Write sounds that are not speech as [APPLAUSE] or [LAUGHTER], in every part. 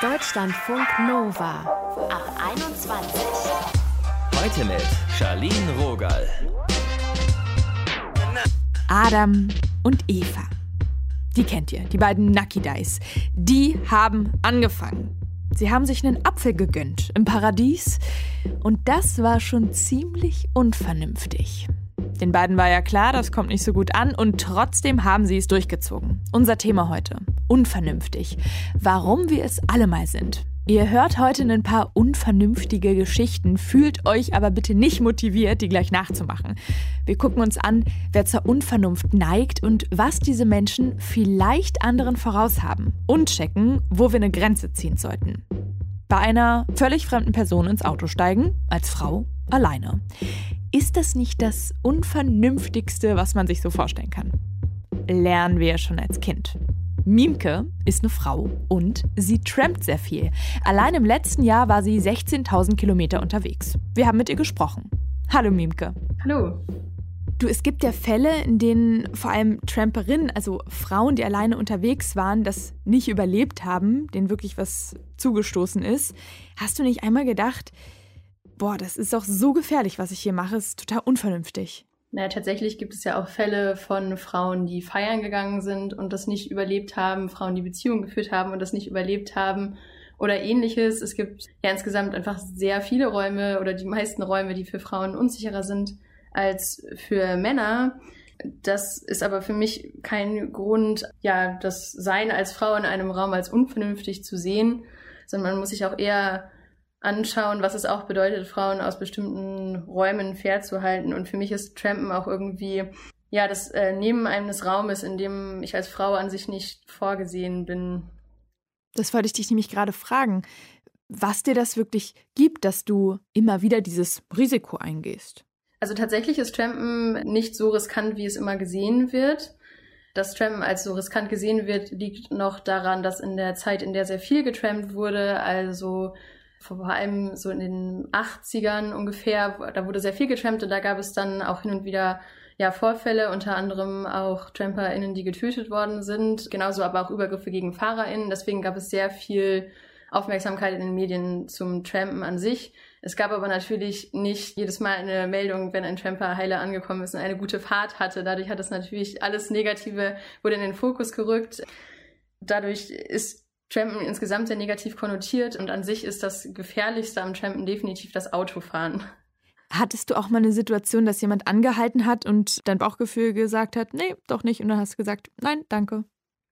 Deutschlandfunk Nova ab 21. Heute mit Charlene Rogal. Adam und Eva. Die kennt ihr, die beiden Nucky Dice. Die haben angefangen. Sie haben sich einen Apfel gegönnt im Paradies und das war schon ziemlich unvernünftig. Den beiden war ja klar, das kommt nicht so gut an und trotzdem haben sie es durchgezogen. Unser Thema heute. Unvernünftig. Warum wir es alle mal sind. Ihr hört heute ein paar unvernünftige Geschichten, fühlt euch aber bitte nicht motiviert, die gleich nachzumachen. Wir gucken uns an, wer zur Unvernunft neigt und was diese Menschen vielleicht anderen voraus haben und checken, wo wir eine Grenze ziehen sollten. Bei einer völlig fremden Person ins Auto steigen, als Frau, alleine. Ist das nicht das Unvernünftigste, was man sich so vorstellen kann? Lernen wir schon als Kind. Miemke ist eine Frau und sie trampt sehr viel. Allein im letzten Jahr war sie 16.000 Kilometer unterwegs. Wir haben mit ihr gesprochen. Hallo Miemke. Hallo. Du, es gibt ja Fälle, in denen vor allem Tramperinnen, also Frauen, die alleine unterwegs waren, das nicht überlebt haben, denen wirklich was zugestoßen ist. Hast du nicht einmal gedacht, boah, das ist doch so gefährlich, was ich hier mache, ist total unvernünftig? Naja, tatsächlich gibt es ja auch Fälle von Frauen, die feiern gegangen sind und das nicht überlebt haben, Frauen, die Beziehungen geführt haben und das nicht überlebt haben oder ähnliches. Es gibt ja insgesamt einfach sehr viele Räume oder die meisten Räume, die für Frauen unsicherer sind als für Männer. Das ist aber für mich kein Grund, ja, das Sein als Frau in einem Raum als unvernünftig zu sehen, sondern man muss sich auch eher anschauen, was es auch bedeutet, Frauen aus bestimmten Räumen fernzuhalten. Und für mich ist Trampen auch irgendwie ja das äh, Nehmen eines Raumes, in dem ich als Frau an sich nicht vorgesehen bin. Das wollte ich dich nämlich gerade fragen, was dir das wirklich gibt, dass du immer wieder dieses Risiko eingehst. Also tatsächlich ist Trampen nicht so riskant, wie es immer gesehen wird. Dass Trampen als so riskant gesehen wird, liegt noch daran, dass in der Zeit, in der sehr viel getrampt wurde, also vor allem so in den 80ern ungefähr, da wurde sehr viel getrampt und da gab es dann auch hin und wieder ja, Vorfälle, unter anderem auch TramperInnen, die getötet worden sind, genauso aber auch Übergriffe gegen FahrerInnen. Deswegen gab es sehr viel Aufmerksamkeit in den Medien zum Trampen an sich. Es gab aber natürlich nicht jedes Mal eine Meldung, wenn ein Tramper heile angekommen ist und eine gute Fahrt hatte. Dadurch hat es natürlich alles Negative, wurde in den Fokus gerückt. Dadurch ist Trampen insgesamt sehr negativ konnotiert und an sich ist das Gefährlichste am Trampen definitiv das Autofahren. Hattest du auch mal eine Situation, dass jemand angehalten hat und dein Bauchgefühl gesagt hat, nee, doch nicht, und dann hast du gesagt, nein, danke?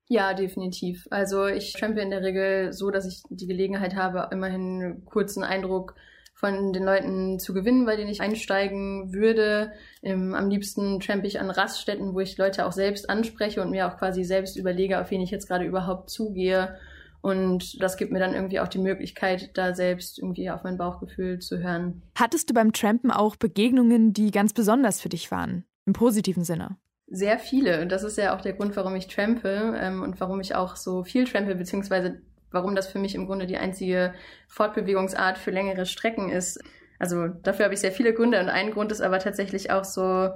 Ja, definitiv. Also ich trampe in der Regel so, dass ich die Gelegenheit habe, immerhin einen kurzen Eindruck von den Leuten zu gewinnen, bei denen ich einsteigen würde. Ähm, am liebsten trampe ich an Raststätten, wo ich Leute auch selbst anspreche und mir auch quasi selbst überlege, auf wen ich jetzt gerade überhaupt zugehe und das gibt mir dann irgendwie auch die Möglichkeit, da selbst irgendwie auf mein Bauchgefühl zu hören. Hattest du beim Trampen auch Begegnungen, die ganz besonders für dich waren? Im positiven Sinne? Sehr viele. Und das ist ja auch der Grund, warum ich trampe ähm, und warum ich auch so viel trampe, beziehungsweise warum das für mich im Grunde die einzige Fortbewegungsart für längere Strecken ist. Also dafür habe ich sehr viele Gründe und ein Grund ist aber tatsächlich auch so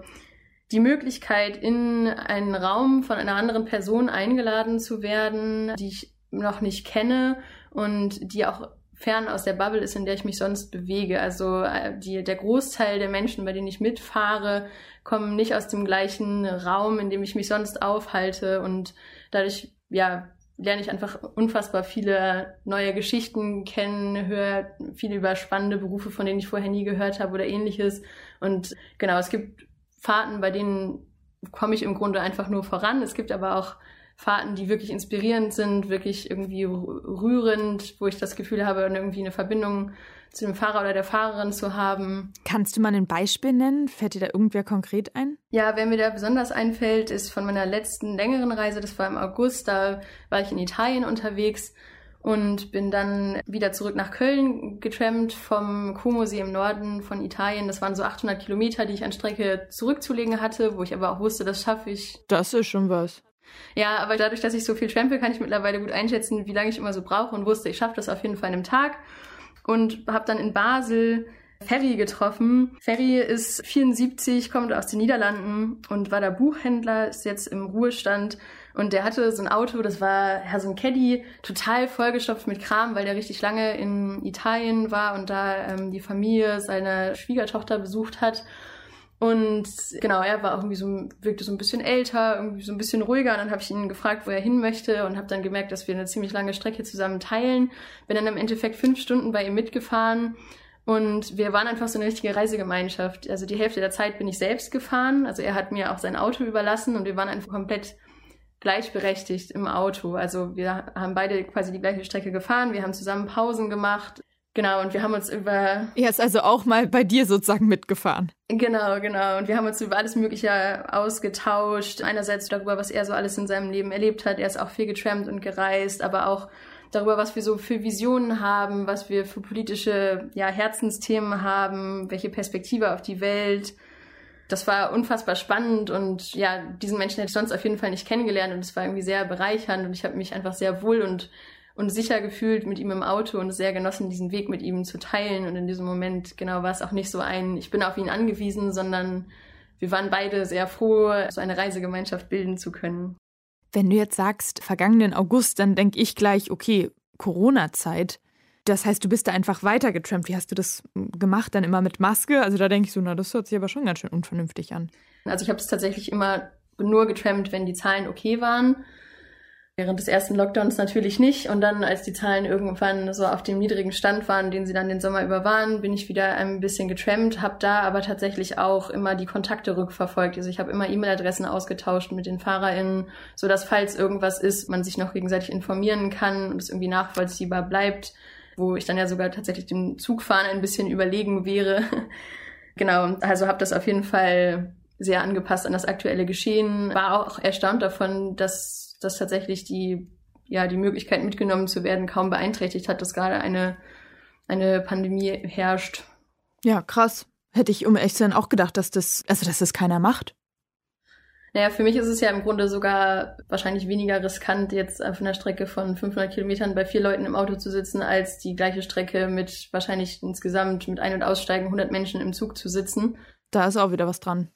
die Möglichkeit, in einen Raum von einer anderen Person eingeladen zu werden, die ich noch nicht kenne und die auch fern aus der Bubble ist, in der ich mich sonst bewege. Also äh, die, der Großteil der Menschen, bei denen ich mitfahre, kommen nicht aus dem gleichen Raum, in dem ich mich sonst aufhalte und dadurch ja lerne ich einfach unfassbar viele neue Geschichten kennen, höre viel über spannende Berufe, von denen ich vorher nie gehört habe oder ähnliches. Und genau, es gibt Fahrten, bei denen komme ich im Grunde einfach nur voran. Es gibt aber auch Fahrten, die wirklich inspirierend sind, wirklich irgendwie rührend, wo ich das Gefühl habe, irgendwie eine Verbindung zu dem Fahrer oder der Fahrerin zu haben. Kannst du mal ein Beispiel nennen? Fällt dir da irgendwer konkret ein? Ja, wer mir da besonders einfällt, ist von meiner letzten längeren Reise, das war im August, da war ich in Italien unterwegs und bin dann wieder zurück nach Köln getrampt vom Como-See im Norden von Italien. Das waren so 800 Kilometer, die ich an Strecke zurückzulegen hatte, wo ich aber auch wusste, das schaffe ich. Das ist schon was. Ja, aber dadurch, dass ich so viel trampe, kann ich mittlerweile gut einschätzen, wie lange ich immer so brauche und wusste, ich schaffe das auf jeden Fall in einem Tag. Und habe dann in Basel Ferry getroffen. Ferry ist 74, kommt aus den Niederlanden und war da Buchhändler, ist jetzt im Ruhestand. Und der hatte so ein Auto, das war ja, so ein Caddy, total vollgestopft mit Kram, weil der richtig lange in Italien war und da ähm, die Familie seiner Schwiegertochter besucht hat. Und genau, er war auch irgendwie so, wirkte so ein bisschen älter, irgendwie so ein bisschen ruhiger. Und dann habe ich ihn gefragt, wo er hin möchte und habe dann gemerkt, dass wir eine ziemlich lange Strecke zusammen teilen. Bin dann im Endeffekt fünf Stunden bei ihm mitgefahren. Und wir waren einfach so eine richtige Reisegemeinschaft. Also die Hälfte der Zeit bin ich selbst gefahren. Also er hat mir auch sein Auto überlassen und wir waren einfach komplett gleichberechtigt im Auto. Also wir haben beide quasi die gleiche Strecke gefahren. Wir haben zusammen Pausen gemacht. Genau, und wir haben uns über. Er ist also auch mal bei dir sozusagen mitgefahren. Genau, genau. Und wir haben uns über alles Mögliche ausgetauscht. Einerseits darüber, was er so alles in seinem Leben erlebt hat. Er ist auch viel getrampt und gereist, aber auch darüber, was wir so für Visionen haben, was wir für politische ja, Herzensthemen haben, welche Perspektive auf die Welt. Das war unfassbar spannend und ja, diesen Menschen hätte ich sonst auf jeden Fall nicht kennengelernt und es war irgendwie sehr bereichernd und ich habe mich einfach sehr wohl und und sicher gefühlt mit ihm im Auto und sehr genossen, diesen Weg mit ihm zu teilen. Und in diesem Moment, genau, war es auch nicht so ein, ich bin auf ihn angewiesen, sondern wir waren beide sehr froh, so eine Reisegemeinschaft bilden zu können. Wenn du jetzt sagst, vergangenen August, dann denke ich gleich, okay, Corona-Zeit. Das heißt, du bist da einfach weitergetrampt. Wie hast du das gemacht? Dann immer mit Maske? Also da denke ich so, na, das hört sich aber schon ganz schön unvernünftig an. Also ich habe es tatsächlich immer nur getrampt, wenn die Zahlen okay waren. Während des ersten Lockdowns natürlich nicht. Und dann, als die Zahlen irgendwann so auf dem niedrigen Stand waren, den sie dann den Sommer über waren, bin ich wieder ein bisschen getrampt, habe da aber tatsächlich auch immer die Kontakte rückverfolgt. Also ich habe immer E-Mail-Adressen ausgetauscht mit den FahrerInnen, so dass falls irgendwas ist, man sich noch gegenseitig informieren kann und es irgendwie nachvollziehbar bleibt, wo ich dann ja sogar tatsächlich dem Zugfahren ein bisschen überlegen wäre. [LAUGHS] genau, also habe das auf jeden Fall sehr angepasst an das aktuelle Geschehen. War auch erstaunt davon, dass dass tatsächlich die, ja, die Möglichkeit mitgenommen zu werden kaum beeinträchtigt hat, dass gerade eine, eine Pandemie herrscht. Ja, krass. Hätte ich um echt zu sein auch gedacht, dass das, also dass das keiner macht. Naja, für mich ist es ja im Grunde sogar wahrscheinlich weniger riskant, jetzt auf einer Strecke von 500 Kilometern bei vier Leuten im Auto zu sitzen, als die gleiche Strecke mit wahrscheinlich insgesamt mit Ein- und Aussteigen 100 Menschen im Zug zu sitzen. Da ist auch wieder was dran.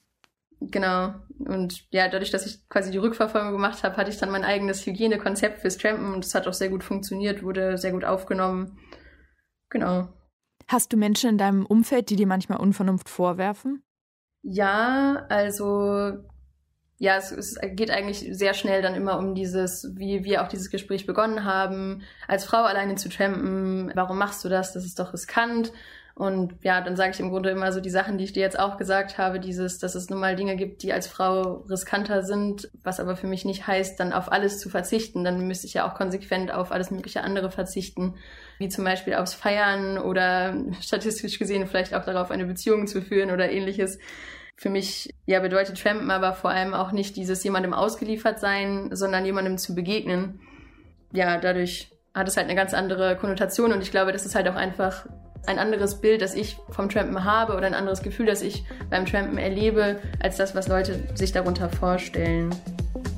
Genau. Und ja, dadurch, dass ich quasi die Rückverfolgung gemacht habe, hatte ich dann mein eigenes Hygienekonzept fürs Trampen und das hat auch sehr gut funktioniert, wurde sehr gut aufgenommen. Genau. Hast du Menschen in deinem Umfeld, die dir manchmal Unvernunft vorwerfen? Ja, also ja, es, es, geht eigentlich sehr schnell dann immer um dieses, wie wir auch dieses Gespräch begonnen haben, als Frau alleine zu trampen, warum machst du das? Das ist doch riskant. Und ja, dann sage ich im Grunde immer so die Sachen, die ich dir jetzt auch gesagt habe, dieses, dass es nun mal Dinge gibt, die als Frau riskanter sind, was aber für mich nicht heißt, dann auf alles zu verzichten. Dann müsste ich ja auch konsequent auf alles mögliche andere verzichten, wie zum Beispiel aufs Feiern oder [LAUGHS] statistisch gesehen vielleicht auch darauf, eine Beziehung zu führen oder ähnliches. Für mich ja bedeutet Trampen aber vor allem auch nicht dieses jemandem ausgeliefert sein, sondern jemandem zu begegnen. Ja, dadurch hat es halt eine ganz andere Konnotation und ich glaube, das ist halt auch einfach ein anderes Bild, das ich vom Trampen habe oder ein anderes Gefühl, das ich beim Trampen erlebe, als das, was Leute sich darunter vorstellen.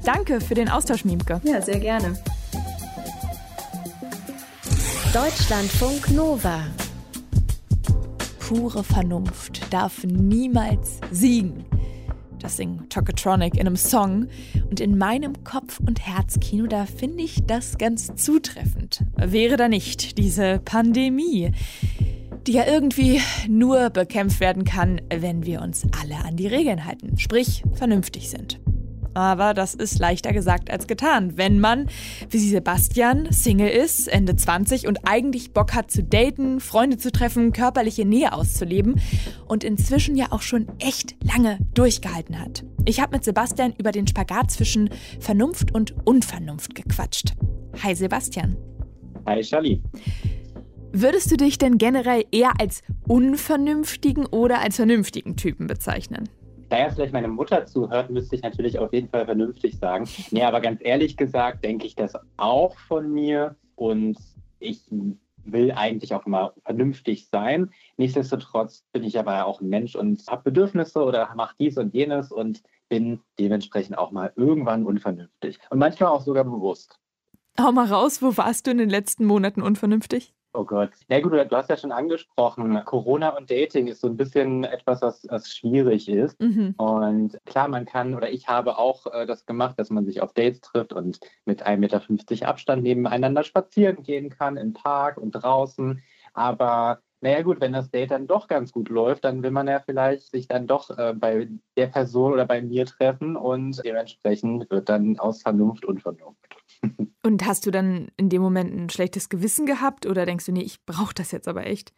Danke für den Austausch, Miemke. Ja, sehr gerne. Deutschlandfunk Nova. Pure Vernunft darf niemals siegen. Das singt Tokotronic in einem Song. Und in meinem Kopf- und Herzkino, da finde ich das ganz zutreffend. Wäre da nicht diese Pandemie die ja irgendwie nur bekämpft werden kann, wenn wir uns alle an die Regeln halten, sprich vernünftig sind. Aber das ist leichter gesagt als getan, wenn man, wie Sebastian, Single ist, Ende 20 und eigentlich Bock hat zu daten, Freunde zu treffen, körperliche Nähe auszuleben und inzwischen ja auch schon echt lange durchgehalten hat. Ich habe mit Sebastian über den Spagat zwischen Vernunft und Unvernunft gequatscht. Hi Sebastian. Hi Charlie. Würdest du dich denn generell eher als unvernünftigen oder als vernünftigen Typen bezeichnen? Da ja vielleicht meine Mutter zuhört, müsste ich natürlich auf jeden Fall vernünftig sagen. Nee, aber ganz ehrlich gesagt, denke ich das auch von mir. Und ich will eigentlich auch immer vernünftig sein. Nichtsdestotrotz bin ich aber auch ein Mensch und habe Bedürfnisse oder mache dies und jenes und bin dementsprechend auch mal irgendwann unvernünftig. Und manchmal auch sogar bewusst. Hau mal raus, wo warst du in den letzten Monaten unvernünftig? Oh Gott. Na gut, du hast ja schon angesprochen, Corona und Dating ist so ein bisschen etwas, was, was schwierig ist. Mhm. Und klar, man kann, oder ich habe auch äh, das gemacht, dass man sich auf Dates trifft und mit 1,50 Meter Abstand nebeneinander spazieren gehen kann, im Park und draußen. Aber naja gut, wenn das Date dann doch ganz gut läuft, dann will man ja vielleicht sich dann doch äh, bei der Person oder bei mir treffen und dementsprechend wird dann aus Vernunft und Vernunft. [LAUGHS] Und hast du dann in dem Moment ein schlechtes Gewissen gehabt oder denkst du, nee, ich brauche das jetzt aber echt?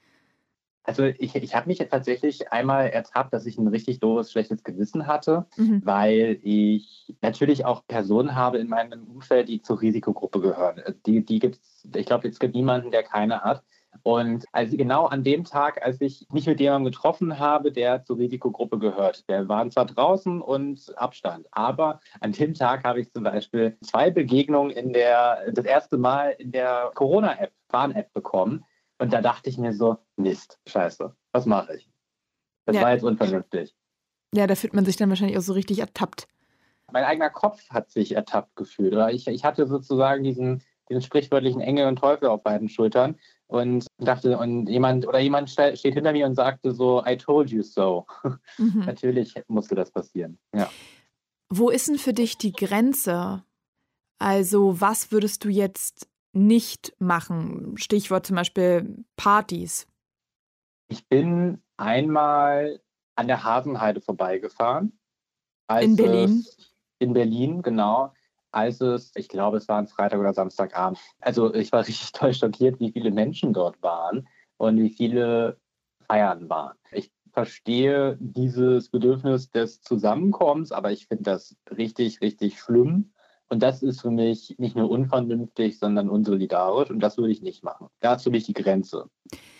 Also ich, ich habe mich tatsächlich einmal ertappt, dass ich ein richtig doofes, schlechtes Gewissen hatte, mhm. weil ich natürlich auch Personen habe in meinem Umfeld, die zur Risikogruppe gehören. Die, die gibt's, ich glaube, es gibt niemanden, der keine hat. Und also genau an dem Tag, als ich mich mit jemandem getroffen habe, der zur Risikogruppe gehört, wir waren zwar draußen und Abstand, aber an dem Tag habe ich zum Beispiel zwei Begegnungen in der, das erste Mal in der Corona-App, Warn-App bekommen. Und da dachte ich mir so, Mist, scheiße, was mache ich? Das ja. war jetzt unvernünftig. Ja, da fühlt man sich dann wahrscheinlich auch so richtig ertappt. Mein eigener Kopf hat sich ertappt gefühlt. Oder ich, ich hatte sozusagen diesen, diesen sprichwörtlichen Engel und Teufel auf beiden Schultern und dachte, und jemand oder jemand steht hinter mir und sagte so, I told you so. [LAUGHS] Mhm. Natürlich musste das passieren. Ja. Wo ist denn für dich die Grenze? Also, was würdest du jetzt nicht machen? Stichwort zum Beispiel Partys. Ich bin einmal an der Hasenheide vorbeigefahren. in Berlin? In Berlin, genau als es, ich glaube, es war ein Freitag oder Samstagabend. Also ich war richtig [LAUGHS] toll schockiert, wie viele Menschen dort waren und wie viele Feiern waren. Ich verstehe dieses Bedürfnis des Zusammenkommens, aber ich finde das richtig, richtig schlimm. Und das ist für mich nicht nur unvernünftig, sondern unsolidarisch. Und das würde ich nicht machen. Da ist für mich die Grenze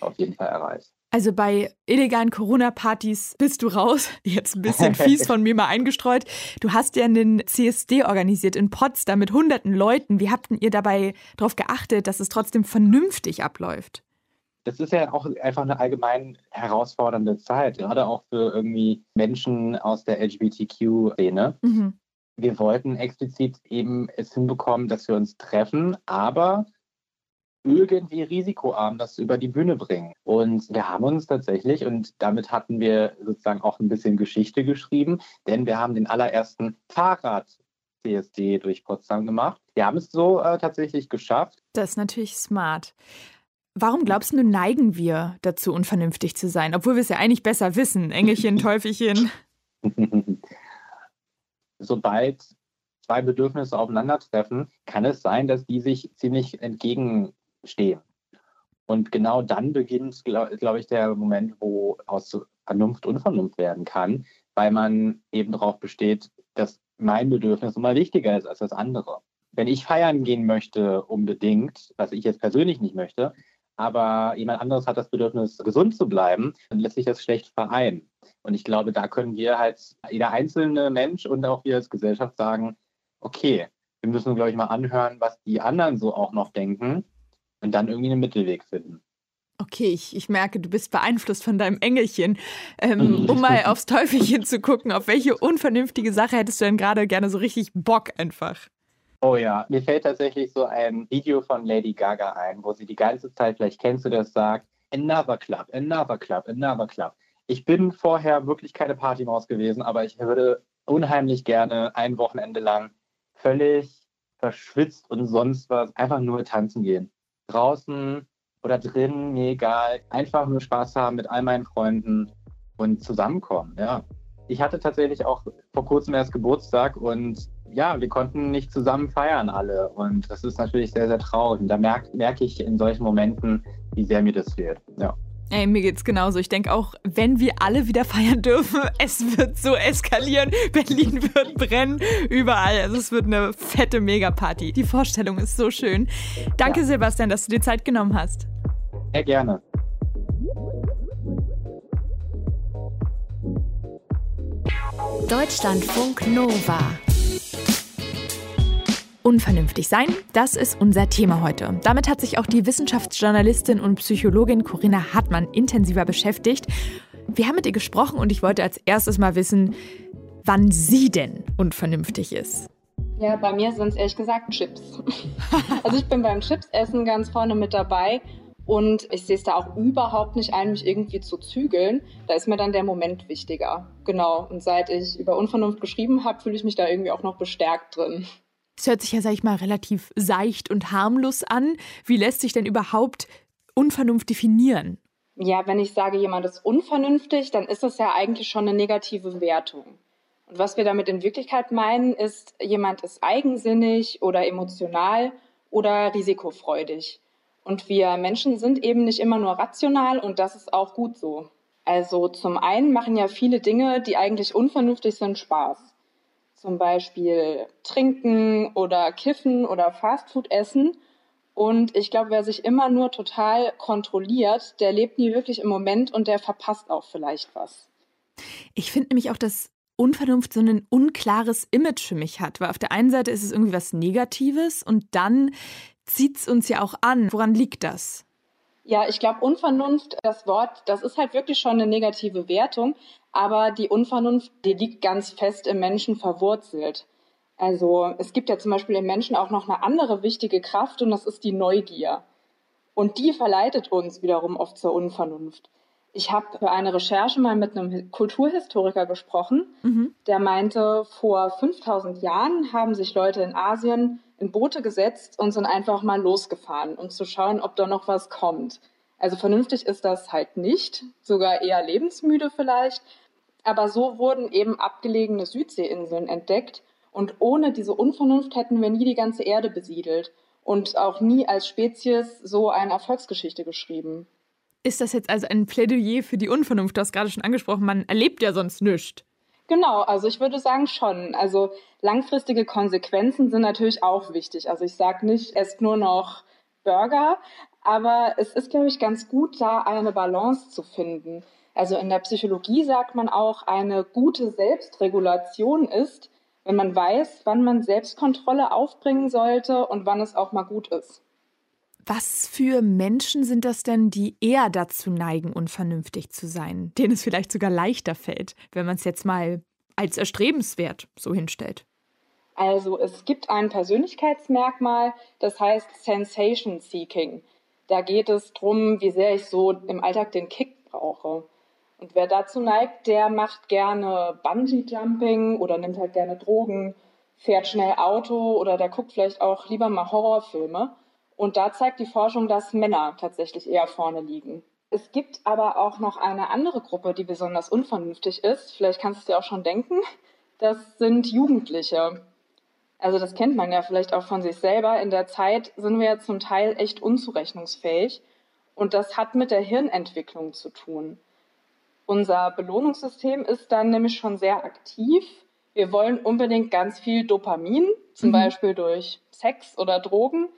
auf jeden Fall erreicht. Also bei illegalen Corona-Partys bist du raus. [LAUGHS] Jetzt ein bisschen fies [LAUGHS] von mir mal eingestreut. Du hast ja einen CSD organisiert in Potsdam mit hunderten Leuten. Wie habt ihr dabei darauf geachtet, dass es trotzdem vernünftig abläuft? Das ist ja auch einfach eine allgemein herausfordernde Zeit, gerade auch für irgendwie Menschen aus der LGBTQ-Szene. Mhm. Wir wollten explizit eben es hinbekommen, dass wir uns treffen, aber irgendwie risikoarm das über die Bühne bringen. Und wir haben uns tatsächlich, und damit hatten wir sozusagen auch ein bisschen Geschichte geschrieben, denn wir haben den allerersten Fahrrad-CSD durch Potsdam gemacht. Wir haben es so äh, tatsächlich geschafft. Das ist natürlich smart. Warum glaubst du, neigen wir dazu, unvernünftig zu sein, obwohl wir es ja eigentlich besser wissen? Engelchen, [LAUGHS] Teufelchen. Sobald zwei Bedürfnisse aufeinandertreffen, kann es sein, dass die sich ziemlich entgegen stehen. Und genau dann beginnt, glaube glaub ich, der Moment, wo aus Vernunft Unvernunft werden kann, weil man eben darauf besteht, dass mein Bedürfnis immer wichtiger ist als das andere. Wenn ich feiern gehen möchte, unbedingt, was ich jetzt persönlich nicht möchte, aber jemand anderes hat das Bedürfnis, gesund zu bleiben, dann lässt sich das schlecht vereinen. Und ich glaube, da können wir halt, jeder einzelne Mensch und auch wir als Gesellschaft sagen, okay, wir müssen, glaube ich, mal anhören, was die anderen so auch noch denken und dann irgendwie einen Mittelweg finden. Okay, ich, ich merke, du bist beeinflusst von deinem Engelchen. Ähm, um mal aufs Teufelchen zu gucken, auf welche unvernünftige Sache hättest du denn gerade gerne so richtig Bock einfach? Oh ja, mir fällt tatsächlich so ein Video von Lady Gaga ein, wo sie die ganze Zeit, vielleicht kennst du das, sagt, another club, another club, another club. Ich bin vorher wirklich keine Partymaus gewesen, aber ich würde unheimlich gerne ein Wochenende lang völlig verschwitzt und sonst was einfach nur tanzen gehen draußen oder drin, mir egal. Einfach nur Spaß haben mit all meinen Freunden und zusammenkommen, ja. Ich hatte tatsächlich auch vor kurzem erst Geburtstag und ja, wir konnten nicht zusammen feiern alle. Und das ist natürlich sehr, sehr traurig. Und da merke merk ich in solchen Momenten, wie sehr mir das fehlt. Ja. Ey, mir geht's genauso. Ich denke auch, wenn wir alle wieder feiern dürfen, [LAUGHS] es wird so eskalieren. [LAUGHS] Berlin wird brennen, überall. Also es wird eine fette Megaparty. Die Vorstellung ist so schön. Danke, ja. Sebastian, dass du dir Zeit genommen hast. Sehr gerne. Deutschlandfunk Nova unvernünftig sein? Das ist unser Thema heute. Damit hat sich auch die Wissenschaftsjournalistin und Psychologin Corinna Hartmann intensiver beschäftigt. Wir haben mit ihr gesprochen und ich wollte als erstes mal wissen, wann sie denn unvernünftig ist. Ja, bei mir sind es ehrlich gesagt Chips. [LAUGHS] also ich bin beim Chipsessen ganz vorne mit dabei Und ich sehe es da auch überhaupt nicht ein, mich irgendwie zu zügeln. Da ist mir dann der Moment wichtiger. Genau. Und seit ich über Unvernunft geschrieben habe, fühle ich mich da irgendwie auch noch bestärkt drin. Es hört sich ja, sag ich mal, relativ seicht und harmlos an. Wie lässt sich denn überhaupt Unvernunft definieren? Ja, wenn ich sage, jemand ist unvernünftig, dann ist das ja eigentlich schon eine negative Wertung. Und was wir damit in Wirklichkeit meinen, ist, jemand ist eigensinnig oder emotional oder risikofreudig. Und wir Menschen sind eben nicht immer nur rational und das ist auch gut so. Also zum einen machen ja viele Dinge, die eigentlich unvernünftig sind, Spaß. Zum Beispiel trinken oder kiffen oder Fastfood essen. Und ich glaube, wer sich immer nur total kontrolliert, der lebt nie wirklich im Moment und der verpasst auch vielleicht was. Ich finde nämlich auch, dass Unvernunft so ein unklares Image für mich hat, weil auf der einen Seite ist es irgendwie was Negatives und dann zieht es uns ja auch an. Woran liegt das? Ja, ich glaube, Unvernunft, das Wort, das ist halt wirklich schon eine negative Wertung, aber die Unvernunft, die liegt ganz fest im Menschen verwurzelt. Also es gibt ja zum Beispiel im Menschen auch noch eine andere wichtige Kraft und das ist die Neugier. Und die verleitet uns wiederum oft zur Unvernunft. Ich habe für eine Recherche mal mit einem Kulturhistoriker gesprochen, mhm. der meinte, vor 5000 Jahren haben sich Leute in Asien in Boote gesetzt und sind einfach mal losgefahren, um zu schauen, ob da noch was kommt. Also vernünftig ist das halt nicht, sogar eher lebensmüde vielleicht. Aber so wurden eben abgelegene Südseeinseln entdeckt und ohne diese Unvernunft hätten wir nie die ganze Erde besiedelt und auch nie als Spezies so eine Erfolgsgeschichte geschrieben. Ist das jetzt also ein Plädoyer für die Unvernunft? Du hast gerade schon angesprochen, man erlebt ja sonst nichts. Genau, also ich würde sagen schon. Also langfristige Konsequenzen sind natürlich auch wichtig. Also ich sage nicht, esst nur noch Burger, aber es ist, glaube ich, ganz gut, da eine Balance zu finden. Also in der Psychologie sagt man auch, eine gute Selbstregulation ist, wenn man weiß, wann man Selbstkontrolle aufbringen sollte und wann es auch mal gut ist. Was für Menschen sind das denn, die eher dazu neigen, unvernünftig zu sein, denen es vielleicht sogar leichter fällt, wenn man es jetzt mal als erstrebenswert so hinstellt? Also es gibt ein Persönlichkeitsmerkmal, das heißt Sensation Seeking. Da geht es darum, wie sehr ich so im Alltag den Kick brauche. Und wer dazu neigt, der macht gerne Bungee-Jumping oder nimmt halt gerne Drogen, fährt schnell Auto oder der guckt vielleicht auch lieber mal Horrorfilme. Und da zeigt die Forschung, dass Männer tatsächlich eher vorne liegen. Es gibt aber auch noch eine andere Gruppe, die besonders unvernünftig ist. Vielleicht kannst du es dir auch schon denken. Das sind Jugendliche. Also das kennt man ja vielleicht auch von sich selber. In der Zeit sind wir ja zum Teil echt unzurechnungsfähig. Und das hat mit der Hirnentwicklung zu tun. Unser Belohnungssystem ist dann nämlich schon sehr aktiv. Wir wollen unbedingt ganz viel Dopamin, zum mhm. Beispiel durch Sex oder Drogen.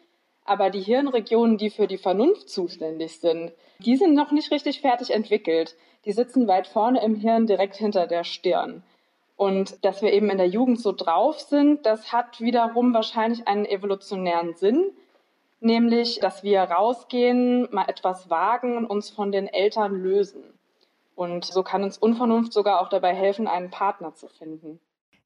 Aber die Hirnregionen, die für die Vernunft zuständig sind, die sind noch nicht richtig fertig entwickelt. Die sitzen weit vorne im Hirn, direkt hinter der Stirn. Und dass wir eben in der Jugend so drauf sind, das hat wiederum wahrscheinlich einen evolutionären Sinn, nämlich, dass wir rausgehen, mal etwas wagen und uns von den Eltern lösen. Und so kann uns Unvernunft sogar auch dabei helfen, einen Partner zu finden.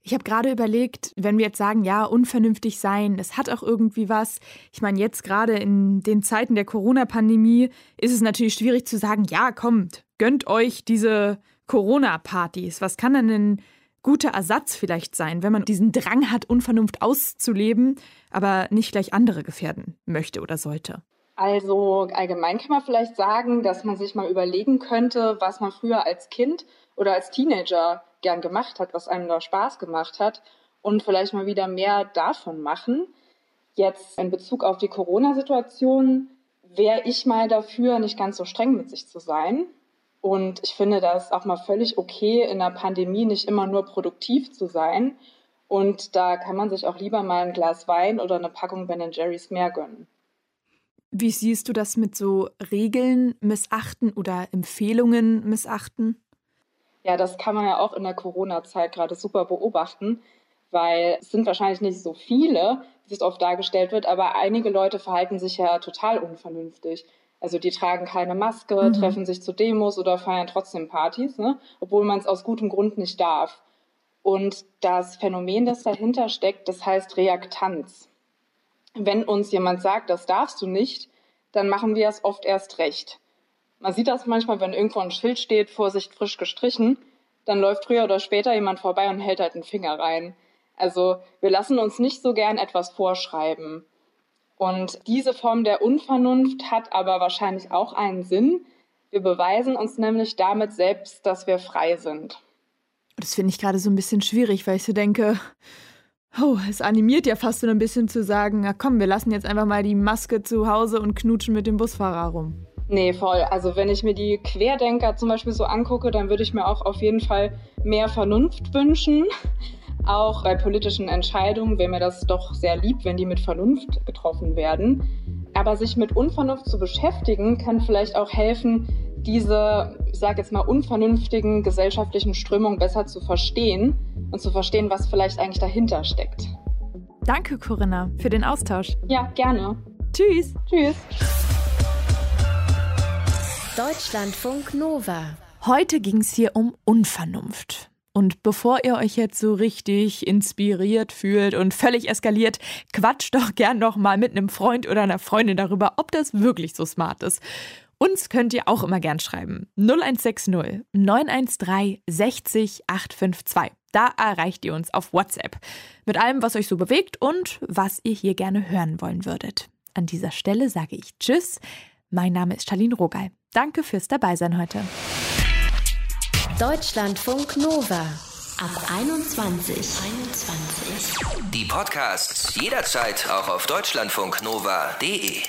Ich habe gerade überlegt, wenn wir jetzt sagen, ja, unvernünftig sein, es hat auch irgendwie was. Ich meine, jetzt gerade in den Zeiten der Corona-Pandemie ist es natürlich schwierig zu sagen, ja, kommt, gönnt euch diese Corona-Partys. Was kann denn ein guter Ersatz vielleicht sein, wenn man diesen Drang hat, Unvernunft auszuleben, aber nicht gleich andere gefährden möchte oder sollte? Also allgemein kann man vielleicht sagen, dass man sich mal überlegen könnte, was man früher als Kind oder als Teenager gern gemacht hat, was einem da Spaß gemacht hat und vielleicht mal wieder mehr davon machen. Jetzt in Bezug auf die Corona-Situation wäre ich mal dafür, nicht ganz so streng mit sich zu sein. Und ich finde das auch mal völlig okay, in der Pandemie nicht immer nur produktiv zu sein. Und da kann man sich auch lieber mal ein Glas Wein oder eine Packung Ben Jerry's mehr gönnen. Wie siehst du das mit so Regeln missachten oder Empfehlungen missachten? Ja, das kann man ja auch in der Corona-Zeit gerade super beobachten, weil es sind wahrscheinlich nicht so viele, wie es oft dargestellt wird, aber einige Leute verhalten sich ja total unvernünftig. Also die tragen keine Maske, mhm. treffen sich zu Demos oder feiern trotzdem Partys, ne? obwohl man es aus gutem Grund nicht darf. Und das Phänomen, das dahinter steckt, das heißt Reaktanz. Wenn uns jemand sagt, das darfst du nicht, dann machen wir es oft erst recht. Man sieht das manchmal, wenn irgendwo ein Schild steht, Vorsicht frisch gestrichen, dann läuft früher oder später jemand vorbei und hält halt einen Finger rein. Also wir lassen uns nicht so gern etwas vorschreiben. Und diese Form der Unvernunft hat aber wahrscheinlich auch einen Sinn. Wir beweisen uns nämlich damit selbst, dass wir frei sind. Das finde ich gerade so ein bisschen schwierig, weil ich so denke, oh, es animiert ja fast so ein bisschen zu sagen, na komm, wir lassen jetzt einfach mal die Maske zu Hause und knutschen mit dem Busfahrer rum. Nee, voll. Also wenn ich mir die Querdenker zum Beispiel so angucke, dann würde ich mir auch auf jeden Fall mehr Vernunft wünschen. Auch bei politischen Entscheidungen wäre mir das doch sehr lieb, wenn die mit Vernunft getroffen werden. Aber sich mit Unvernunft zu beschäftigen, kann vielleicht auch helfen, diese, ich sage jetzt mal, unvernünftigen gesellschaftlichen Strömungen besser zu verstehen und zu verstehen, was vielleicht eigentlich dahinter steckt. Danke, Corinna, für den Austausch. Ja, gerne. Tschüss. Tschüss. Deutschlandfunk Nova. Heute ging es hier um Unvernunft. Und bevor ihr euch jetzt so richtig inspiriert fühlt und völlig eskaliert, quatscht doch gern noch mal mit einem Freund oder einer Freundin darüber, ob das wirklich so smart ist. Uns könnt ihr auch immer gern schreiben. 0160 913 60 852. Da erreicht ihr uns auf WhatsApp. Mit allem, was euch so bewegt und was ihr hier gerne hören wollen würdet. An dieser Stelle sage ich Tschüss. Mein Name ist Charlene Rogal. Danke fürs Dabeisein heute. Deutschlandfunk Nova. Ab 21. 21. Die Podcasts jederzeit auch auf deutschlandfunknova.de.